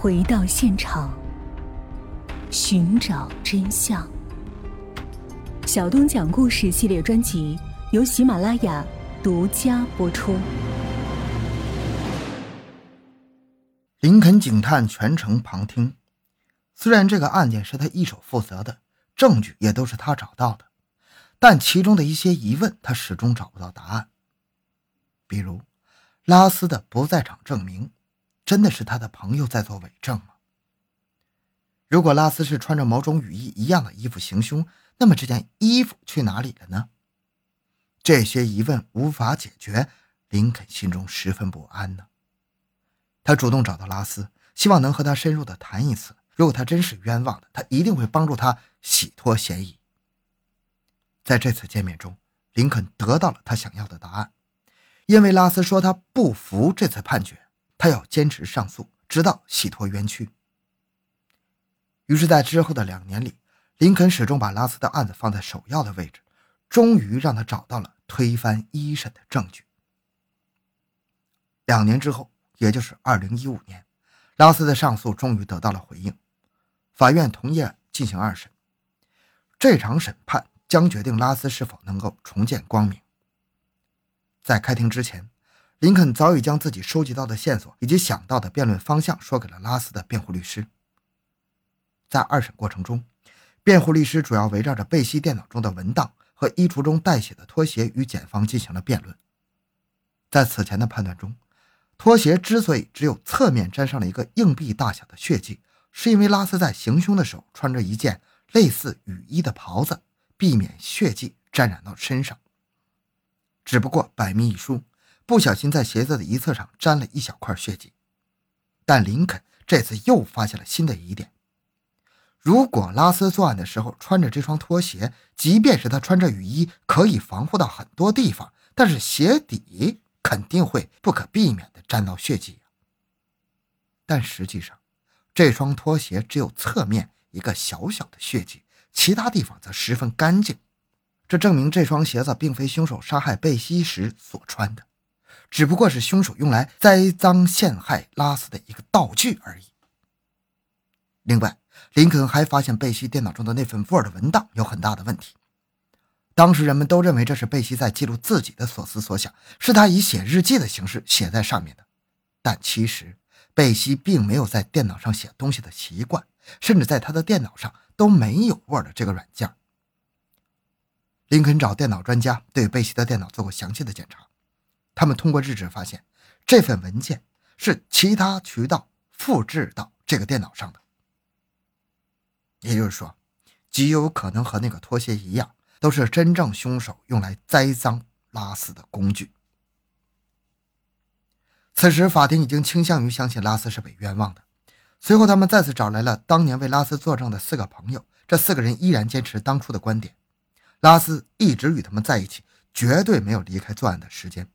回到现场，寻找真相。小东讲故事系列专辑由喜马拉雅独家播出。林肯警探全程旁听，虽然这个案件是他一手负责的，证据也都是他找到的，但其中的一些疑问他始终找不到答案。比如，拉斯的不在场证明。真的是他的朋友在做伪证吗？如果拉斯是穿着某种雨衣一样的衣服行凶，那么这件衣服去哪里了呢？这些疑问无法解决，林肯心中十分不安呢。他主动找到拉斯，希望能和他深入的谈一次。如果他真是冤枉的，他一定会帮助他洗脱嫌疑。在这次见面中，林肯得到了他想要的答案，因为拉斯说他不服这次判决。他要坚持上诉，直到洗脱冤屈。于是，在之后的两年里，林肯始终把拉斯的案子放在首要的位置，终于让他找到了推翻一审的证据。两年之后，也就是二零一五年，拉斯的上诉终于得到了回应，法院同意进行二审。这场审判将决定拉斯是否能够重见光明。在开庭之前。林肯早已将自己收集到的线索以及想到的辩论方向说给了拉斯的辩护律师。在二审过程中，辩护律师主要围绕着贝西电脑中的文档和衣橱中带血的拖鞋与检方进行了辩论。在此前的判断中，拖鞋之所以只有侧面沾上了一个硬币大小的血迹，是因为拉斯在行凶的时候穿着一件类似雨衣的袍子，避免血迹沾染到身上。只不过百密一疏。不小心在鞋子的一侧上沾了一小块血迹，但林肯这次又发现了新的疑点：如果拉斯作案的时候穿着这双拖鞋，即便是他穿着雨衣，可以防护到很多地方，但是鞋底肯定会不可避免地沾到血迹但实际上，这双拖鞋只有侧面一个小小的血迹，其他地方则十分干净，这证明这双鞋子并非凶手杀害贝西时所穿的。只不过是凶手用来栽赃陷害拉斯的一个道具而已。另外，林肯还发现贝西电脑中的那份 Word 文档有很大的问题。当时人们都认为这是贝西在记录自己的所思所想，是他以写日记的形式写在上面的。但其实，贝西并没有在电脑上写东西的习惯，甚至在他的电脑上都没有 Word 这个软件。林肯找电脑专家对贝西的电脑做过详细的检查。他们通过日志发现，这份文件是其他渠道复制到这个电脑上的，也就是说，极有可能和那个拖鞋一样，都是真正凶手用来栽赃拉斯的工具。此时，法庭已经倾向于相信拉斯是被冤枉的。随后，他们再次找来了当年为拉斯作证的四个朋友，这四个人依然坚持当初的观点：拉斯一直与他们在一起，绝对没有离开作案的时间。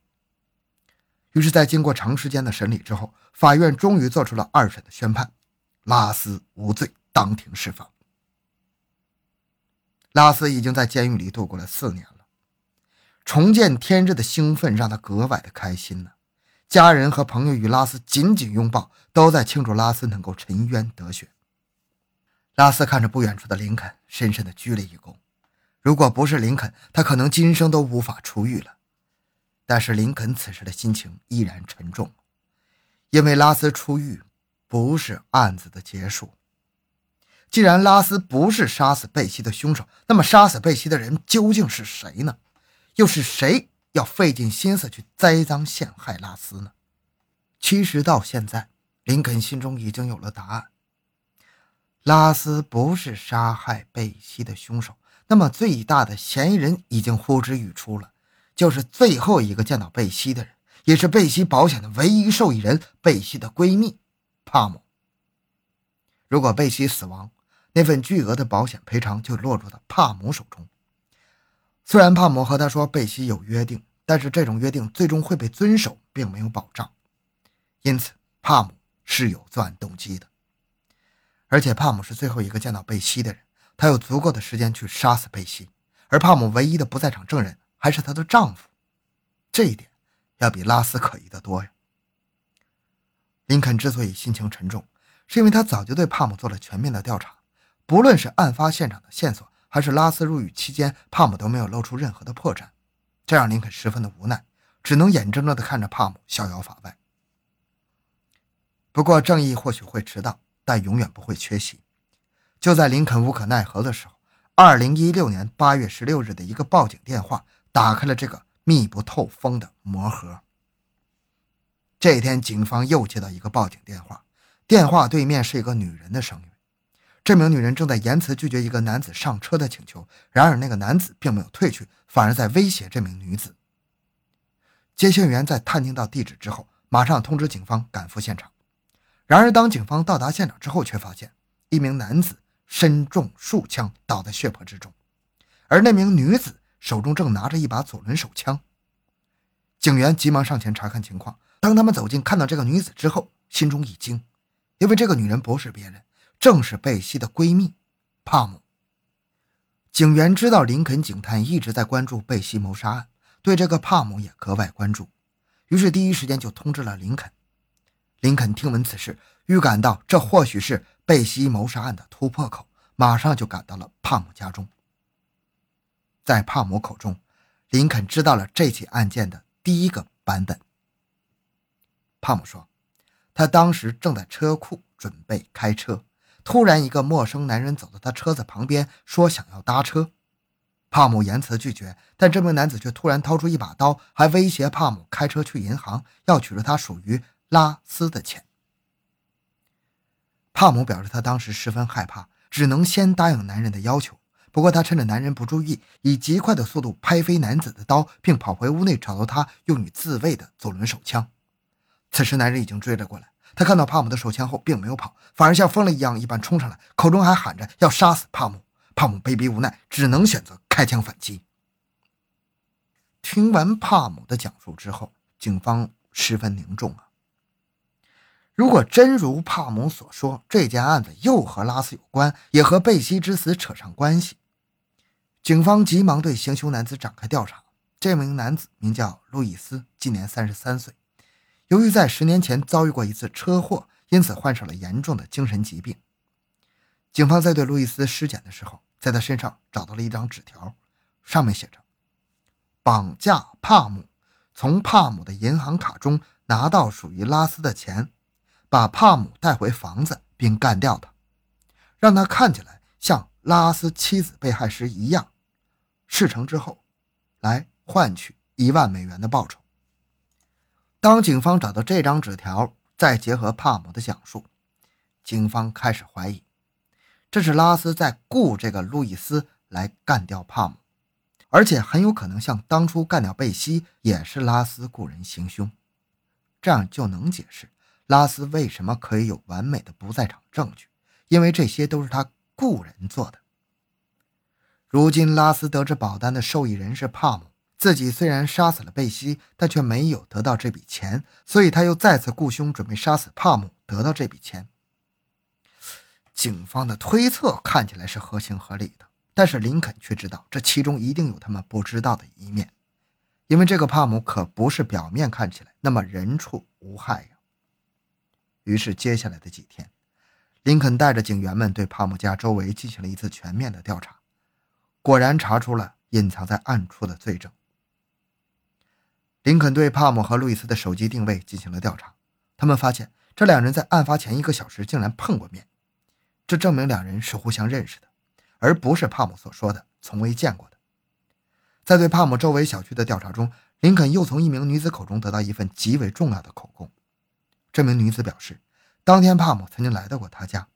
于是，在经过长时间的审理之后，法院终于做出了二审的宣判，拉斯无罪，当庭释放。拉斯已经在监狱里度过了四年了，重见天日的兴奋让他格外的开心呢。家人和朋友与拉斯紧紧拥抱，都在庆祝拉斯能够沉冤得雪。拉斯看着不远处的林肯，深深的鞠了一躬。如果不是林肯，他可能今生都无法出狱了。但是林肯此时的心情依然沉重，因为拉斯出狱不是案子的结束。既然拉斯不是杀死贝西的凶手，那么杀死贝西的人究竟是谁呢？又是谁要费尽心思去栽赃陷害拉斯呢？其实到现在，林肯心中已经有了答案：拉斯不是杀害贝西的凶手，那么最大的嫌疑人已经呼之欲出了。就是最后一个见到贝西的人，也是贝西保险的唯一受益人——贝西的闺蜜帕姆。如果贝西死亡，那份巨额的保险赔偿就落入了帕姆手中。虽然帕姆和他说贝西有约定，但是这种约定最终会被遵守，并没有保障。因此，帕姆是有作案动机的。而且，帕姆是最后一个见到贝西的人，他有足够的时间去杀死贝西。而帕姆唯一的不在场证人。还是她的丈夫，这一点要比拉斯可疑的多呀。林肯之所以心情沉重，是因为他早就对帕姆做了全面的调查，不论是案发现场的线索，还是拉斯入狱期间，帕姆都没有露出任何的破绽，这让林肯十分的无奈，只能眼睁睁地看着帕姆逍遥法外。不过，正义或许会迟到，但永远不会缺席。就在林肯无可奈何的时候，二零一六年八月十六日的一个报警电话打开了这个密不透风的魔盒。这一天，警方又接到一个报警电话，电话对面是一个女人的声音。这名女人正在言辞拒绝一个男子上车的请求，然而那个男子并没有退去，反而在威胁这名女子。接线员在探听到地址之后，马上通知警方赶赴现场。然而，当警方到达现场之后，却发现一名男子身中数枪，倒在血泊之中，而那名女子手中正拿着一把左轮手枪。警员急忙上前查看情况。当他们走近，看到这个女子之后，心中一惊，因为这个女人不是别人，正是贝西的闺蜜帕姆。警员知道林肯警探一直在关注贝西谋杀案，对这个帕姆也格外关注，于是第一时间就通知了林肯。林肯听闻此事，预感到这或许是贝西谋杀案的突破口，马上就赶到了帕姆家中。在帕姆口中，林肯知道了这起案件的第一个版本。帕姆说：“他当时正在车库准备开车，突然一个陌生男人走到他车子旁边，说想要搭车。帕姆言辞拒绝，但这名男子却突然掏出一把刀，还威胁帕姆开车去银行，要取出他属于拉斯的钱。帕姆表示他当时十分害怕，只能先答应男人的要求。不过他趁着男人不注意，以极快的速度拍飞男子的刀，并跑回屋内找到他用于自卫的左轮手枪。”此时，男人已经追了过来。他看到帕姆的手枪后，并没有跑，反而像疯了一样一般冲上来，口中还喊着要杀死帕姆。帕姆被逼无奈，只能选择开枪反击。听完帕姆的讲述之后，警方十分凝重啊。如果真如帕姆所说，这件案子又和拉斯有关，也和贝西之死扯上关系，警方急忙对行凶男子展开调查。这名男子名叫路易斯，今年三十三岁。由于在十年前遭遇过一次车祸，因此患上了严重的精神疾病。警方在对路易斯尸检的时候，在他身上找到了一张纸条，上面写着：“绑架帕姆，从帕姆的银行卡中拿到属于拉斯的钱，把帕姆带回房子并干掉他，让他看起来像拉斯妻子被害时一样。事成之后，来换取一万美元的报酬。”当警方找到这张纸条，再结合帕姆的讲述，警方开始怀疑，这是拉斯在雇这个路易斯来干掉帕姆，而且很有可能像当初干掉贝西，也是拉斯雇人行凶。这样就能解释拉斯为什么可以有完美的不在场证据，因为这些都是他雇人做的。如今拉斯得知保单的受益人是帕姆。自己虽然杀死了贝西，但却没有得到这笔钱，所以他又再次雇凶，准备杀死帕姆，得到这笔钱。警方的推测看起来是合情合理的，但是林肯却知道这其中一定有他们不知道的一面，因为这个帕姆可不是表面看起来那么人畜无害呀。于是接下来的几天，林肯带着警员们对帕姆家周围进行了一次全面的调查，果然查出了隐藏在暗处的罪证。林肯对帕姆和路易斯的手机定位进行了调查，他们发现这两人在案发前一个小时竟然碰过面，这证明两人是互相认识的，而不是帕姆所说的从未见过的。在对帕姆周围小区的调查中，林肯又从一名女子口中得到一份极为重要的口供。这名女子表示，当天帕姆曾经来到过她家，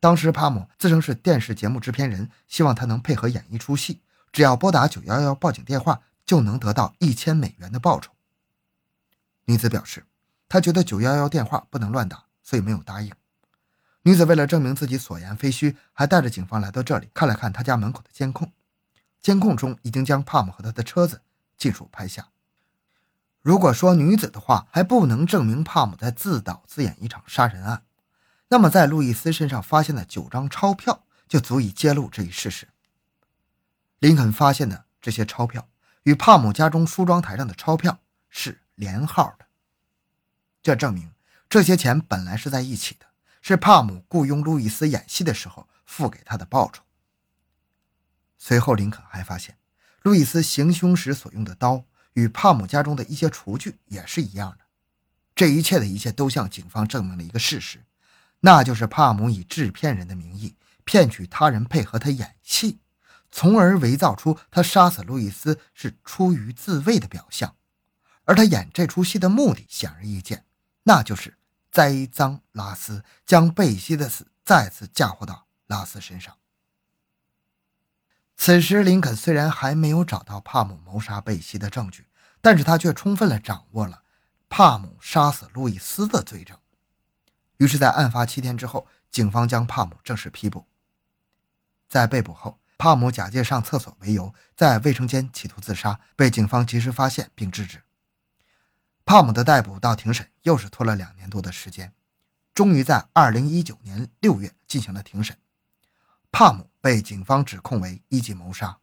当时帕姆自称是电视节目制片人，希望他能配合演一出戏，只要拨打911报警电话。就能得到一千美元的报酬。女子表示，她觉得九幺幺电话不能乱打，所以没有答应。女子为了证明自己所言非虚，还带着警方来到这里看了看她家门口的监控。监控中已经将帕姆和他的车子尽数拍下。如果说女子的话还不能证明帕姆在自导自演一场杀人案，那么在路易斯身上发现的九张钞票就足以揭露这一事实。林肯发现的这些钞票。与帕姆家中梳妆台上的钞票是连号的，这证明这些钱本来是在一起的，是帕姆雇佣路易斯演戏的时候付给他的报酬。随后，林肯还发现，路易斯行凶时所用的刀与帕姆家中的一些厨具也是一样的。这一切的一切都向警方证明了一个事实，那就是帕姆以制片人的名义骗取他人配合他演戏，从而伪造出他杀死路易斯是出于自卫的表象。而他演这出戏的目的显而易见，那就是栽赃拉斯，将贝西的死再次嫁祸到拉斯身上。此时，林肯虽然还没有找到帕姆谋杀贝西的证据，但是他却充分的掌握了帕姆杀死路易斯的罪证。于是，在案发七天之后，警方将帕姆正式批捕。在被捕后，帕姆假借上厕所为由，在卫生间企图自杀，被警方及时发现并制止。帕姆的逮捕到庭审又是拖了两年多的时间，终于在二零一九年六月进行了庭审。帕姆被警方指控为一级谋杀。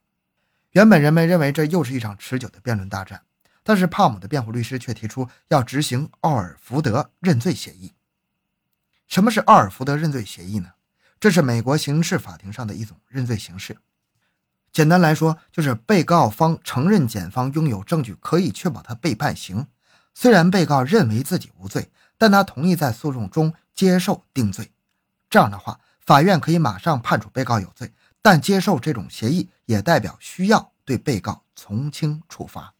原本人们认为这又是一场持久的辩论大战，但是帕姆的辩护律师却提出要执行奥尔福德认罪协议。什么是奥尔福德认罪协议呢？这是美国刑事法庭上的一种认罪形式。简单来说，就是被告方承认检方拥有证据可以确保他被判刑。虽然被告认为自己无罪，但他同意在诉讼中接受定罪。这样的话，法院可以马上判处被告有罪，但接受这种协议也代表需要对被告从轻处罚。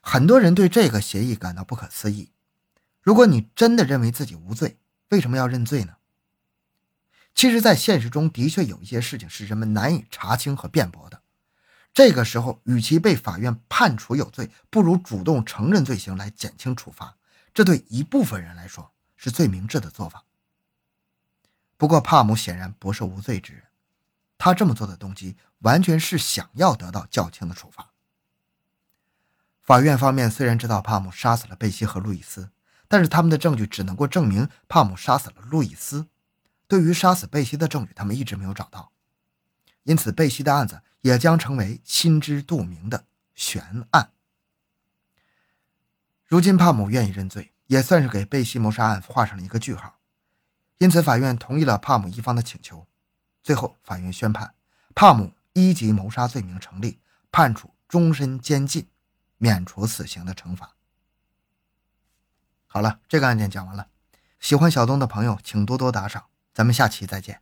很多人对这个协议感到不可思议。如果你真的认为自己无罪，为什么要认罪呢？其实，在现实中的确有一些事情是人们难以查清和辩驳的。这个时候，与其被法院判处有罪，不如主动承认罪行来减轻处罚。这对一部分人来说是最明智的做法。不过，帕姆显然不是无罪之人，他这么做的动机完全是想要得到较轻的处罚。法院方面虽然知道帕姆杀死了贝西和路易斯，但是他们的证据只能够证明帕姆杀死了路易斯，对于杀死贝西的证据，他们一直没有找到。因此，贝西的案子也将成为心知肚明的悬案。如今，帕姆愿意认罪，也算是给贝西谋杀案画上了一个句号。因此，法院同意了帕姆一方的请求。最后，法院宣判帕姆一级谋杀罪名成立，判处终身监禁，免除死刑的惩罚。好了，这个案件讲完了。喜欢小东的朋友，请多多打赏。咱们下期再见。